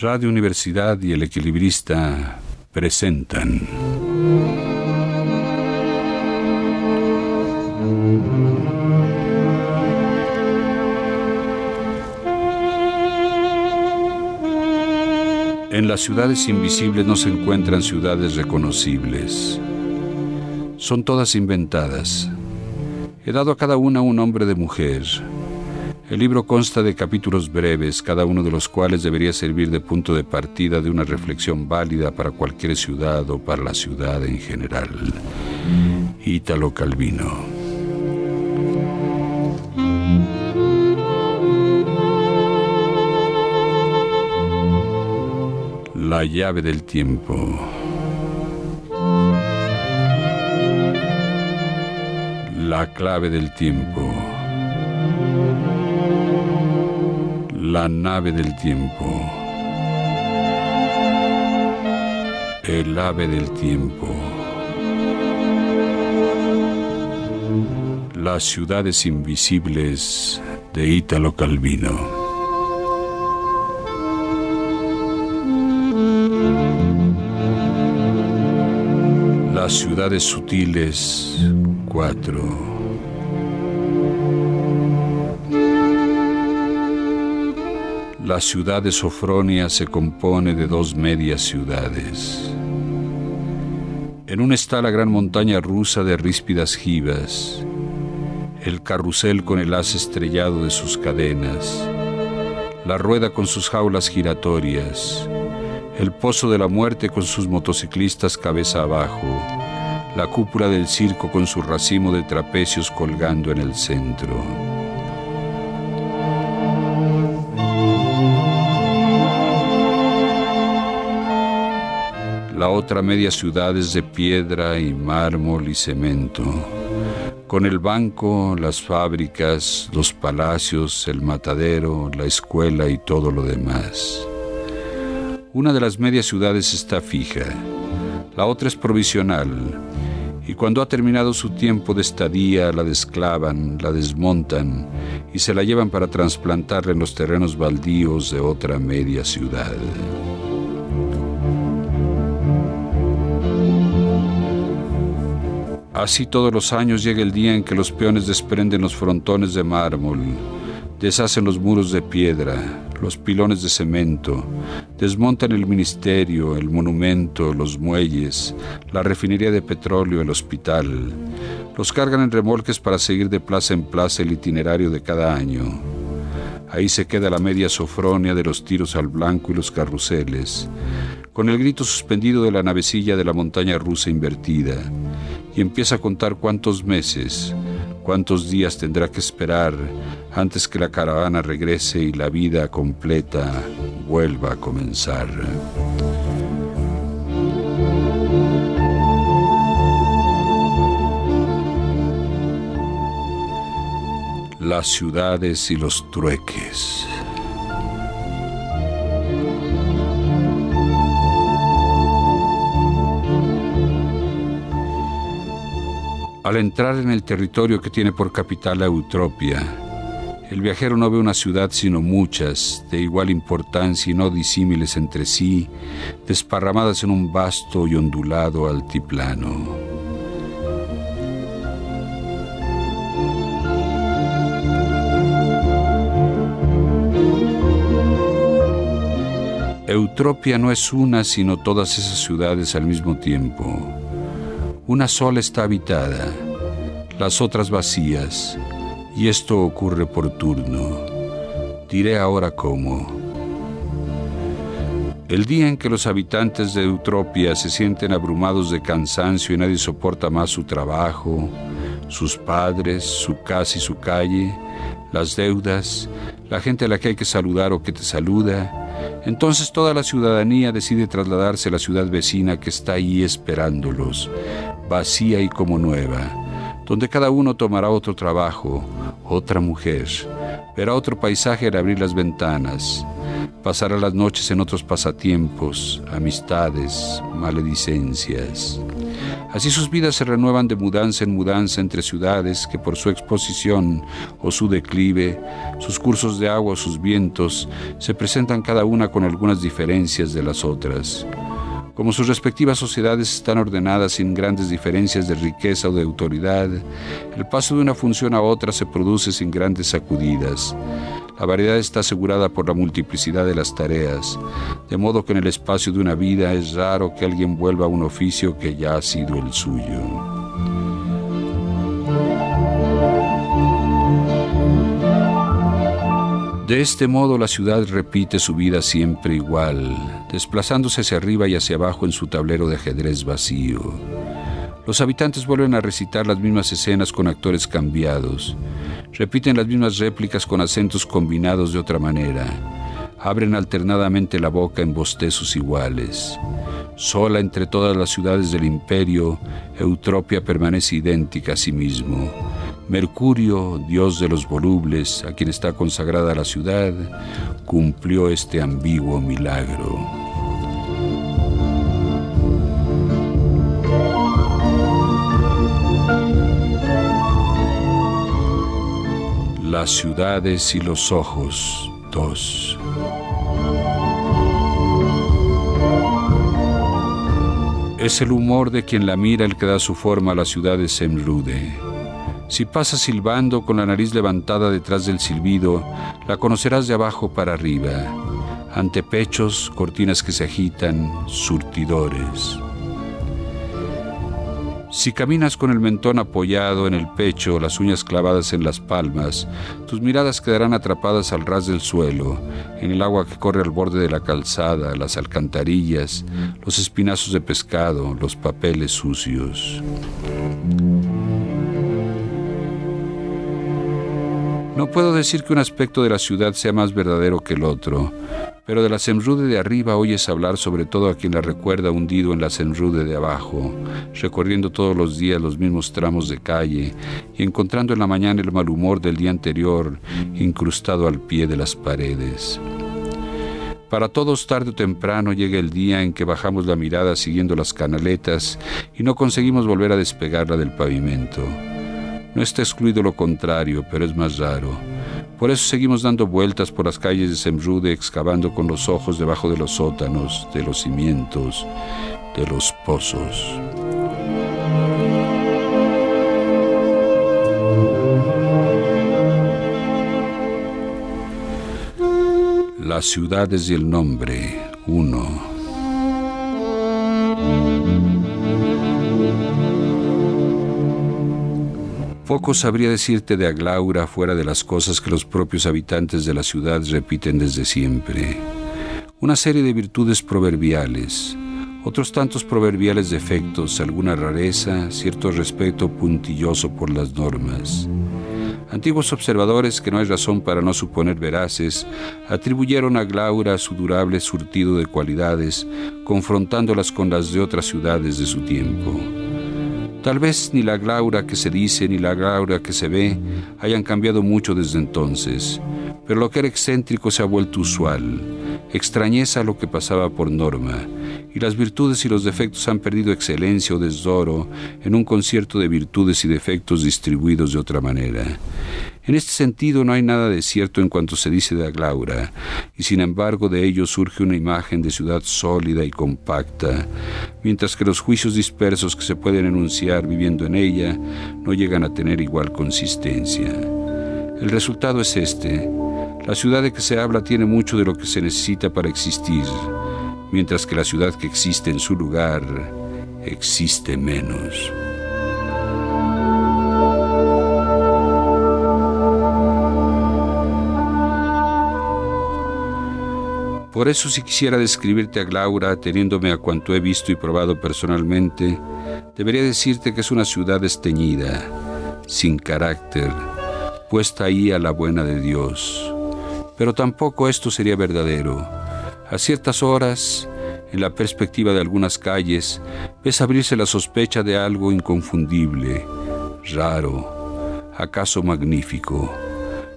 Radio Universidad y El Equilibrista presentan. En las ciudades invisibles no se encuentran ciudades reconocibles. Son todas inventadas. He dado a cada una un nombre de mujer el libro consta de capítulos breves, cada uno de los cuales debería servir de punto de partida de una reflexión válida para cualquier ciudad o para la ciudad en general. Ítalo Calvino. La llave del tiempo. La clave del tiempo. La nave del tiempo. El ave del tiempo. Las ciudades invisibles de Ítalo Calvino. Las ciudades sutiles 4. La ciudad de Sofronia se compone de dos medias ciudades. En una está la gran montaña rusa de ríspidas jivas, el carrusel con el haz estrellado de sus cadenas, la rueda con sus jaulas giratorias, el pozo de la muerte con sus motociclistas cabeza abajo, la cúpula del circo con su racimo de trapecios colgando en el centro. La otra media ciudad es de piedra y mármol y cemento, con el banco, las fábricas, los palacios, el matadero, la escuela y todo lo demás. Una de las medias ciudades está fija, la otra es provisional, y cuando ha terminado su tiempo de estadía la desclavan, la desmontan y se la llevan para trasplantarla en los terrenos baldíos de otra media ciudad. Así todos los años llega el día en que los peones desprenden los frontones de mármol, deshacen los muros de piedra, los pilones de cemento, desmontan el ministerio, el monumento, los muelles, la refinería de petróleo, el hospital, los cargan en remolques para seguir de plaza en plaza el itinerario de cada año. Ahí se queda la media sofronia de los tiros al blanco y los carruseles, con el grito suspendido de la navecilla de la montaña rusa invertida y empieza a contar cuántos meses, cuántos días tendrá que esperar antes que la caravana regrese y la vida completa vuelva a comenzar. Las ciudades y los trueques. Al entrar en el territorio que tiene por capital la Eutropia, el viajero no ve una ciudad sino muchas, de igual importancia y no disímiles entre sí, desparramadas en un vasto y ondulado altiplano. Eutropia no es una sino todas esas ciudades al mismo tiempo una sola está habitada, las otras vacías, y esto ocurre por turno. Diré ahora cómo. El día en que los habitantes de Eutropia se sienten abrumados de cansancio y nadie soporta más su trabajo, sus padres, su casa y su calle, las deudas, la gente a la que hay que saludar o que te saluda, entonces toda la ciudadanía decide trasladarse a la ciudad vecina que está ahí esperándolos, vacía y como nueva, donde cada uno tomará otro trabajo, otra mujer, verá otro paisaje al abrir las ventanas, pasará las noches en otros pasatiempos, amistades, maledicencias. Así sus vidas se renuevan de mudanza en mudanza entre ciudades que por su exposición o su declive, sus cursos de agua o sus vientos, se presentan cada una con algunas diferencias de las otras. Como sus respectivas sociedades están ordenadas sin grandes diferencias de riqueza o de autoridad, el paso de una función a otra se produce sin grandes sacudidas. La variedad está asegurada por la multiplicidad de las tareas, de modo que en el espacio de una vida es raro que alguien vuelva a un oficio que ya ha sido el suyo. De este modo la ciudad repite su vida siempre igual, desplazándose hacia arriba y hacia abajo en su tablero de ajedrez vacío. Los habitantes vuelven a recitar las mismas escenas con actores cambiados, repiten las mismas réplicas con acentos combinados de otra manera, abren alternadamente la boca en bostezos iguales. Sola entre todas las ciudades del imperio, Eutropia permanece idéntica a sí mismo Mercurio, dios de los volubles, a quien está consagrada la ciudad, cumplió este ambiguo milagro. Las ciudades y los ojos, dos. Es el humor de quien la mira el que da su forma a la ciudad de si pasas silbando con la nariz levantada detrás del silbido, la conocerás de abajo para arriba. Ante pechos, cortinas que se agitan, surtidores. Si caminas con el mentón apoyado en el pecho, las uñas clavadas en las palmas, tus miradas quedarán atrapadas al ras del suelo, en el agua que corre al borde de la calzada, las alcantarillas, los espinazos de pescado, los papeles sucios. No puedo decir que un aspecto de la ciudad sea más verdadero que el otro, pero de la Semrude de arriba oyes hablar sobre todo a quien la recuerda hundido en la Semrude de abajo, recorriendo todos los días los mismos tramos de calle y encontrando en la mañana el mal humor del día anterior incrustado al pie de las paredes. Para todos tarde o temprano llega el día en que bajamos la mirada siguiendo las canaletas y no conseguimos volver a despegarla del pavimento. No está excluido lo contrario, pero es más raro. Por eso seguimos dando vueltas por las calles de Semrude, excavando con los ojos debajo de los sótanos, de los cimientos, de los pozos. Las ciudades y el nombre, uno. Poco sabría decirte de Aglaura fuera de las cosas que los propios habitantes de la ciudad repiten desde siempre. Una serie de virtudes proverbiales, otros tantos proverbiales defectos, alguna rareza, cierto respeto puntilloso por las normas. Antiguos observadores, que no hay razón para no suponer veraces, atribuyeron a Glaura su durable surtido de cualidades, confrontándolas con las de otras ciudades de su tiempo. Tal vez ni la Glaura que se dice ni la Glaura que se ve hayan cambiado mucho desde entonces, pero lo que era excéntrico se ha vuelto usual, extrañeza lo que pasaba por norma, y las virtudes y los defectos han perdido excelencia o desdoro en un concierto de virtudes y defectos distribuidos de otra manera. En este sentido no hay nada de cierto en cuanto se dice de Aglaura, y sin embargo de ello surge una imagen de ciudad sólida y compacta, mientras que los juicios dispersos que se pueden enunciar viviendo en ella no llegan a tener igual consistencia. El resultado es este. La ciudad de que se habla tiene mucho de lo que se necesita para existir, mientras que la ciudad que existe en su lugar existe menos. Por eso si quisiera describirte a Glaura, teniéndome a cuanto he visto y probado personalmente, debería decirte que es una ciudad esteñida, sin carácter, puesta ahí a la buena de Dios. Pero tampoco esto sería verdadero. A ciertas horas, en la perspectiva de algunas calles, ves abrirse la sospecha de algo inconfundible, raro, acaso magnífico.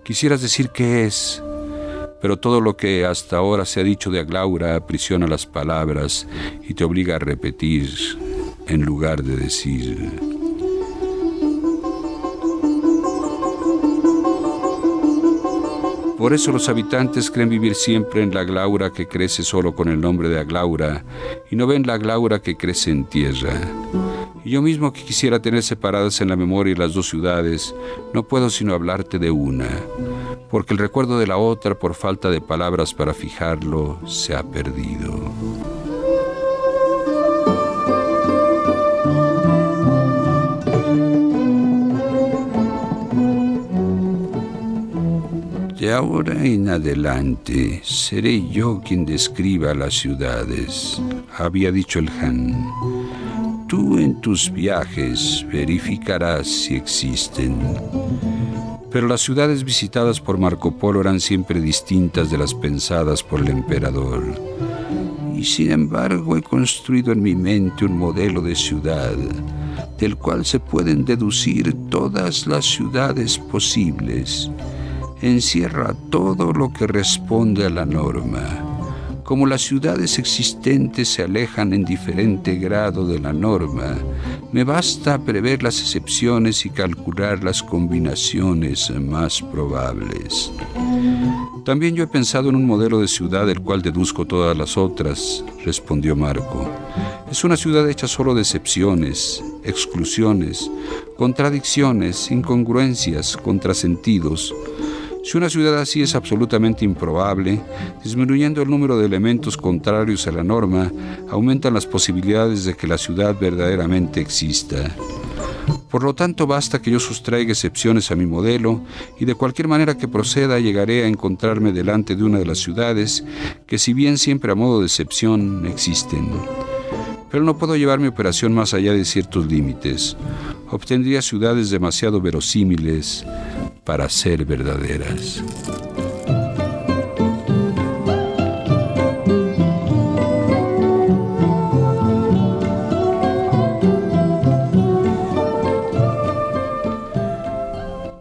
Quisieras decir qué es, pero todo lo que hasta ahora se ha dicho de Aglaura aprisiona las palabras y te obliga a repetir en lugar de decir. Por eso los habitantes creen vivir siempre en la glaura que crece solo con el nombre de Aglaura y no ven la glaura que crece en tierra. Y yo mismo que quisiera tener separadas en la memoria las dos ciudades, no puedo sino hablarte de una, porque el recuerdo de la otra, por falta de palabras para fijarlo, se ha perdido. De ahora en adelante seré yo quien describa las ciudades, había dicho el Han. Tú en tus viajes verificarás si existen. Pero las ciudades visitadas por Marco Polo eran siempre distintas de las pensadas por el emperador. Y sin embargo he construido en mi mente un modelo de ciudad del cual se pueden deducir todas las ciudades posibles encierra todo lo que responde a la norma. Como las ciudades existentes se alejan en diferente grado de la norma, me basta prever las excepciones y calcular las combinaciones más probables. También yo he pensado en un modelo de ciudad del cual deduzco todas las otras, respondió Marco. Es una ciudad hecha solo de excepciones, exclusiones, contradicciones, incongruencias, contrasentidos, si una ciudad así es absolutamente improbable, disminuyendo el número de elementos contrarios a la norma, aumentan las posibilidades de que la ciudad verdaderamente exista. Por lo tanto, basta que yo sustraiga excepciones a mi modelo y de cualquier manera que proceda llegaré a encontrarme delante de una de las ciudades que si bien siempre a modo de excepción existen. Pero no puedo llevar mi operación más allá de ciertos límites. Obtendría ciudades demasiado verosímiles, para ser verdaderas.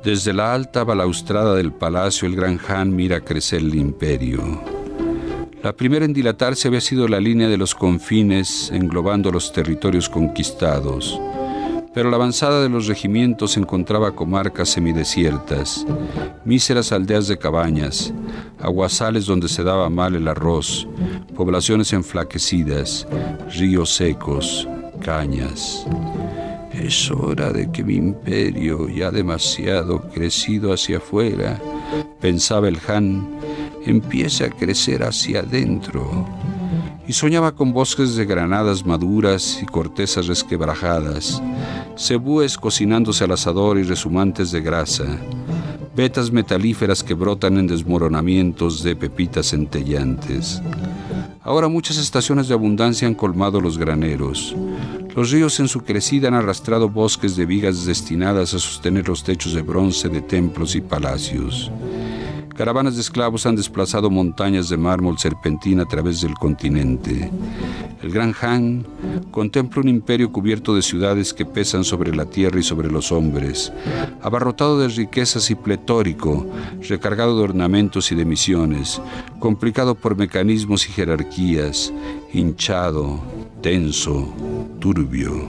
Desde la alta balaustrada del palacio el gran Han mira crecer el imperio. La primera en dilatarse había sido la línea de los confines englobando los territorios conquistados pero la avanzada de los regimientos encontraba comarcas semidesiertas, míseras aldeas de cabañas, aguasales donde se daba mal el arroz, poblaciones enflaquecidas, ríos secos, cañas. Es hora de que mi imperio, ya demasiado crecido hacia afuera, pensaba el Han, empiece a crecer hacia adentro y soñaba con bosques de granadas maduras y cortezas resquebrajadas, cebúes cocinándose al asador y resumantes de grasa, vetas metalíferas que brotan en desmoronamientos de pepitas centellantes. Ahora muchas estaciones de abundancia han colmado los graneros. Los ríos en su crecida han arrastrado bosques de vigas destinadas a sostener los techos de bronce de templos y palacios. Caravanas de esclavos han desplazado montañas de mármol serpentina a través del continente. El gran Han contempla un imperio cubierto de ciudades que pesan sobre la tierra y sobre los hombres, abarrotado de riquezas y pletórico, recargado de ornamentos y de misiones, complicado por mecanismos y jerarquías, hinchado, tenso, turbio.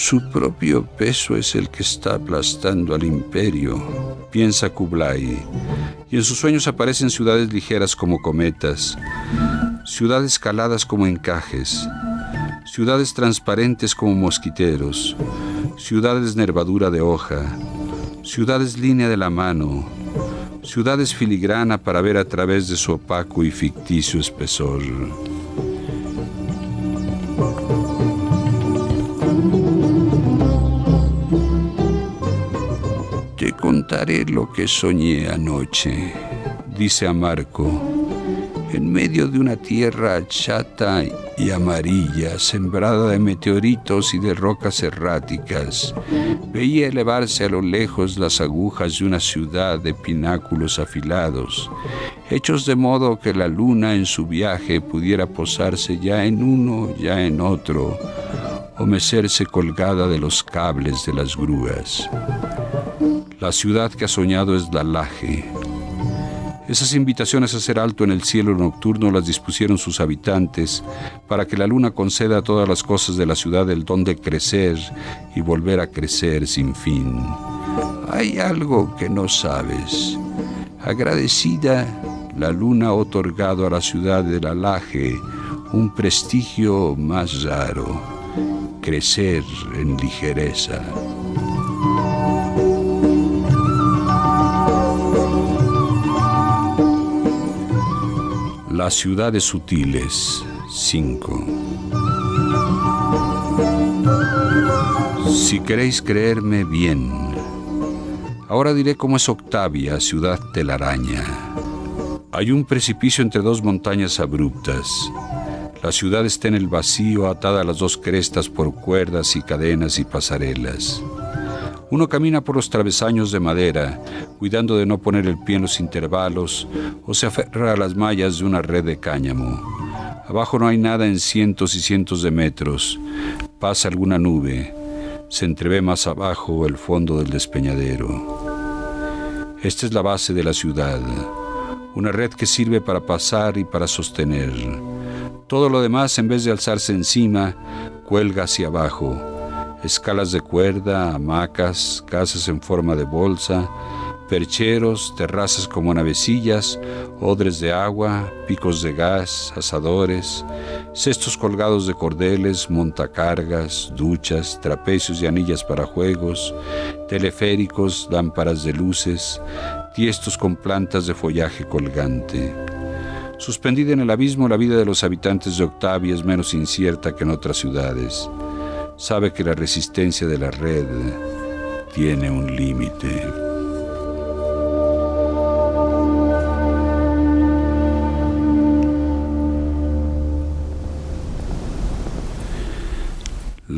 Su propio peso es el que está aplastando al imperio, piensa Kublai, y en sus sueños aparecen ciudades ligeras como cometas, ciudades caladas como encajes, ciudades transparentes como mosquiteros, ciudades nervadura de hoja, ciudades línea de la mano, ciudades filigrana para ver a través de su opaco y ficticio espesor. Contaré lo que soñé anoche, dice a Marco. En medio de una tierra chata y amarilla, sembrada de meteoritos y de rocas erráticas, veía elevarse a lo lejos las agujas de una ciudad de pináculos afilados, hechos de modo que la luna en su viaje pudiera posarse ya en uno, ya en otro, o mecerse colgada de los cables de las grúas. La ciudad que ha soñado es la laje. Esas invitaciones a hacer alto en el cielo nocturno las dispusieron sus habitantes para que la luna conceda a todas las cosas de la ciudad el don de crecer y volver a crecer sin fin. Hay algo que no sabes. Agradecida, la luna ha otorgado a la ciudad de la Laje un prestigio más raro, crecer en ligereza. Las ciudades sutiles 5 Si queréis creerme bien, ahora diré cómo es Octavia, ciudad telaraña. Hay un precipicio entre dos montañas abruptas. La ciudad está en el vacío, atada a las dos crestas por cuerdas y cadenas y pasarelas. Uno camina por los travesaños de madera, cuidando de no poner el pie en los intervalos, o se aferra a las mallas de una red de cáñamo. Abajo no hay nada en cientos y cientos de metros. Pasa alguna nube. Se entrevé más abajo el fondo del despeñadero. Esta es la base de la ciudad, una red que sirve para pasar y para sostener. Todo lo demás, en vez de alzarse encima, cuelga hacia abajo. Escalas de cuerda, hamacas, casas en forma de bolsa, percheros, terrazas como navecillas, odres de agua, picos de gas, asadores, cestos colgados de cordeles, montacargas, duchas, trapecios y anillas para juegos, teleféricos, lámparas de luces, tiestos con plantas de follaje colgante. Suspendida en el abismo, la vida de los habitantes de Octavia es menos incierta que en otras ciudades. Sabe que la resistencia de la red tiene un límite.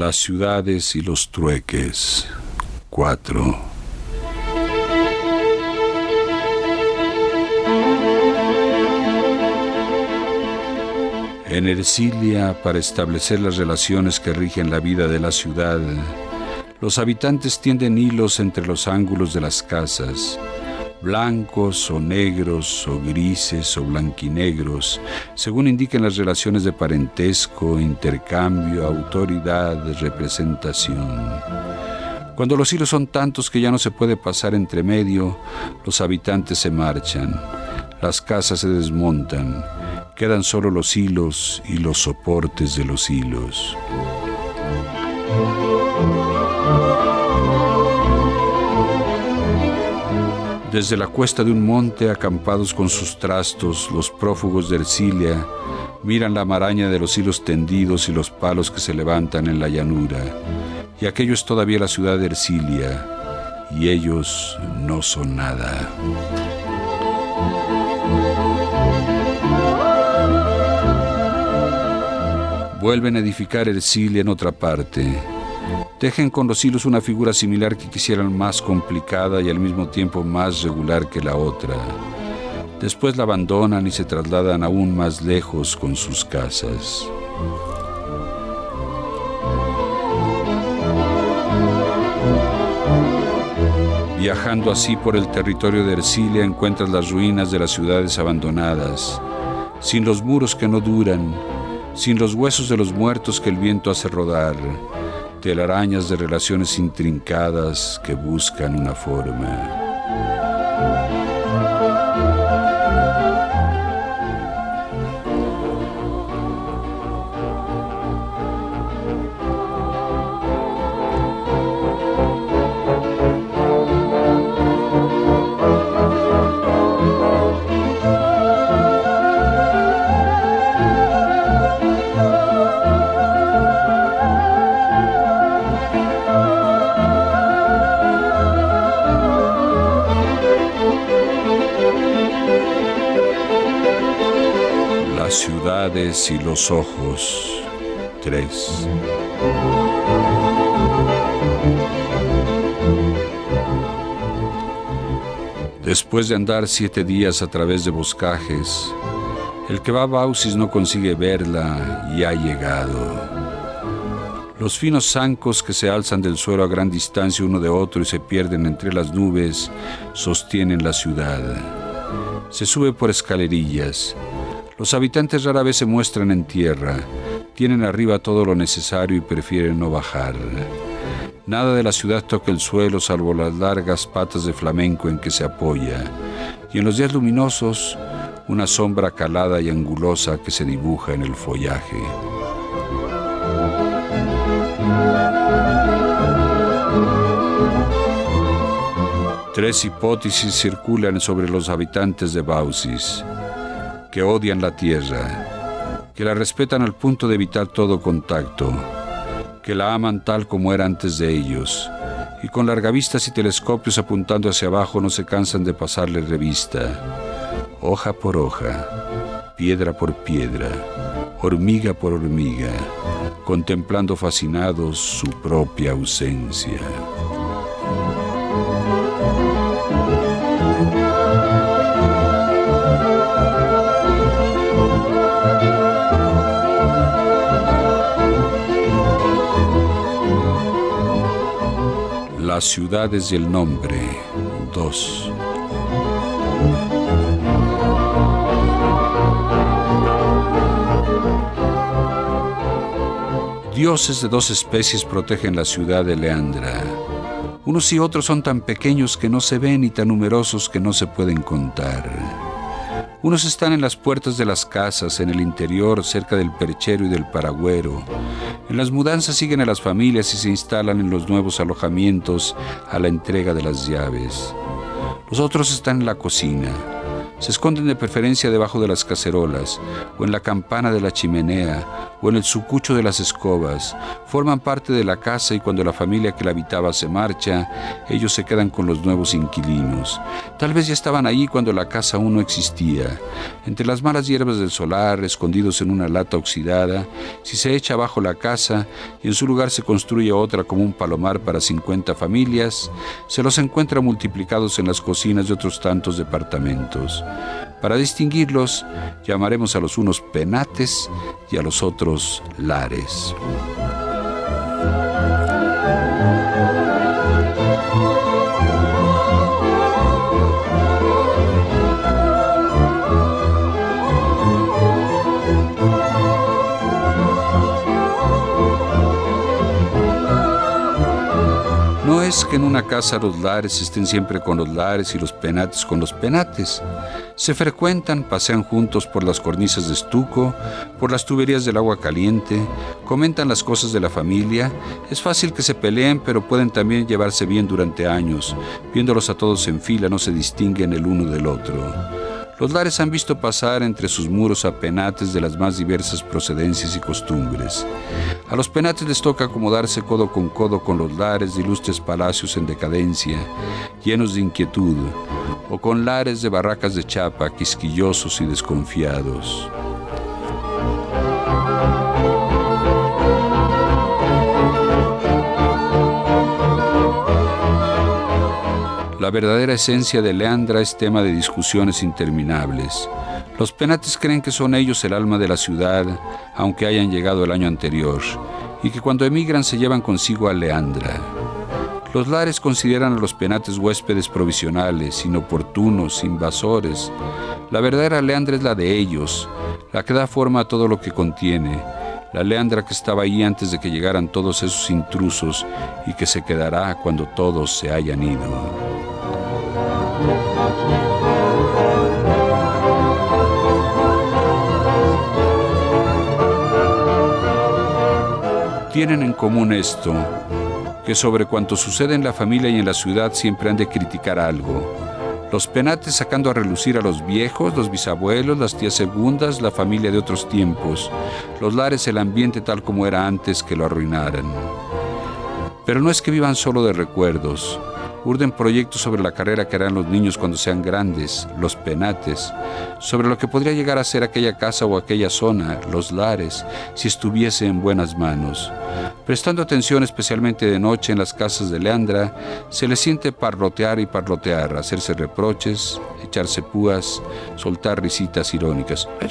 Las ciudades y los trueques. 4. en Ercilia para establecer las relaciones que rigen la vida de la ciudad. Los habitantes tienden hilos entre los ángulos de las casas, blancos o negros o grises o blanquinegros, según indiquen las relaciones de parentesco, intercambio, autoridad, representación. Cuando los hilos son tantos que ya no se puede pasar entre medio, los habitantes se marchan, las casas se desmontan, Quedan solo los hilos y los soportes de los hilos. Desde la cuesta de un monte, acampados con sus trastos, los prófugos de Ercilia miran la maraña de los hilos tendidos y los palos que se levantan en la llanura. Y aquello es todavía la ciudad de Ercilia, y ellos no son nada. Vuelven a edificar Ercilia en otra parte. Tejen con los hilos una figura similar que quisieran más complicada y al mismo tiempo más regular que la otra. Después la abandonan y se trasladan aún más lejos con sus casas. Viajando así por el territorio de Ercilia encuentras las ruinas de las ciudades abandonadas, sin los muros que no duran, sin los huesos de los muertos que el viento hace rodar, telarañas de relaciones intrincadas que buscan una forma. Y los ojos. 3. Después de andar siete días a través de boscajes, el que va a Bausis no consigue verla y ha llegado. Los finos zancos que se alzan del suelo a gran distancia uno de otro y se pierden entre las nubes sostienen la ciudad. Se sube por escalerillas. Los habitantes rara vez se muestran en tierra. Tienen arriba todo lo necesario y prefieren no bajar. Nada de la ciudad toca el suelo salvo las largas patas de flamenco en que se apoya. Y en los días luminosos, una sombra calada y angulosa que se dibuja en el follaje. Tres hipótesis circulan sobre los habitantes de Bausis, que odian la tierra, que la respetan al punto de evitar todo contacto, que la aman tal como era antes de ellos, y con largavistas y telescopios apuntando hacia abajo no se cansan de pasarle revista, hoja por hoja, piedra por piedra, hormiga por hormiga, contemplando fascinados su propia ausencia. Ciudades y el nombre 2 Dioses de dos especies protegen la ciudad de Leandra. Unos y otros son tan pequeños que no se ven y tan numerosos que no se pueden contar. Unos están en las puertas de las casas, en el interior, cerca del perchero y del paragüero. En las mudanzas siguen a las familias y se instalan en los nuevos alojamientos a la entrega de las llaves. Los otros están en la cocina se esconden de preferencia debajo de las cacerolas, o en la campana de la chimenea, o en el sucucho de las escobas. Forman parte de la casa y cuando la familia que la habitaba se marcha, ellos se quedan con los nuevos inquilinos. Tal vez ya estaban ahí cuando la casa aún no existía. Entre las malas hierbas del solar, escondidos en una lata oxidada, si se echa abajo la casa y en su lugar se construye otra como un palomar para 50 familias, se los encuentra multiplicados en las cocinas de otros tantos departamentos. Para distinguirlos, llamaremos a los unos penates y a los otros lares. Es que en una casa los lares estén siempre con los lares y los penates con los penates. Se frecuentan, pasean juntos por las cornisas de estuco, por las tuberías del agua caliente, comentan las cosas de la familia. Es fácil que se peleen, pero pueden también llevarse bien durante años. Viéndolos a todos en fila no se distinguen el uno del otro. Los lares han visto pasar entre sus muros a penates de las más diversas procedencias y costumbres. A los penates les toca acomodarse codo con codo con los lares de ilustres palacios en decadencia, llenos de inquietud, o con lares de barracas de chapa, quisquillosos y desconfiados. La verdadera esencia de Leandra es tema de discusiones interminables. Los penates creen que son ellos el alma de la ciudad, aunque hayan llegado el año anterior, y que cuando emigran se llevan consigo a Leandra. Los lares consideran a los penates huéspedes provisionales, inoportunos, invasores. La verdadera Leandra es la de ellos, la que da forma a todo lo que contiene, la Leandra que estaba ahí antes de que llegaran todos esos intrusos y que se quedará cuando todos se hayan ido. Tienen en común esto, que sobre cuanto sucede en la familia y en la ciudad siempre han de criticar algo. Los penates sacando a relucir a los viejos, los bisabuelos, las tías segundas, la familia de otros tiempos, los lares, el ambiente tal como era antes que lo arruinaran. Pero no es que vivan solo de recuerdos, urden proyectos sobre la carrera que harán los niños cuando sean grandes, los penates, sobre lo que podría llegar a ser aquella casa o aquella zona, los lares, si estuviese en buenas manos. Prestando atención especialmente de noche en las casas de Leandra, se le siente parrotear y parrotear, hacerse reproches, echarse púas, soltar risitas irónicas.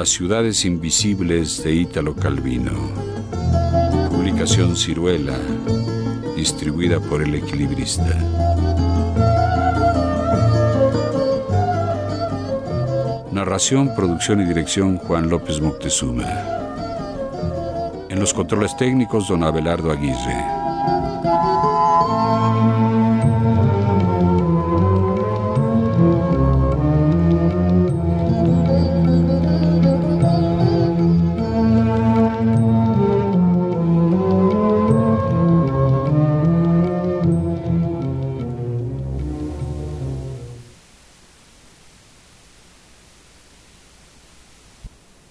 Las ciudades invisibles de Ítalo Calvino. Publicación Ciruela, distribuida por el equilibrista. Narración, producción y dirección Juan López Moctezuma. En los controles técnicos, don Abelardo Aguirre.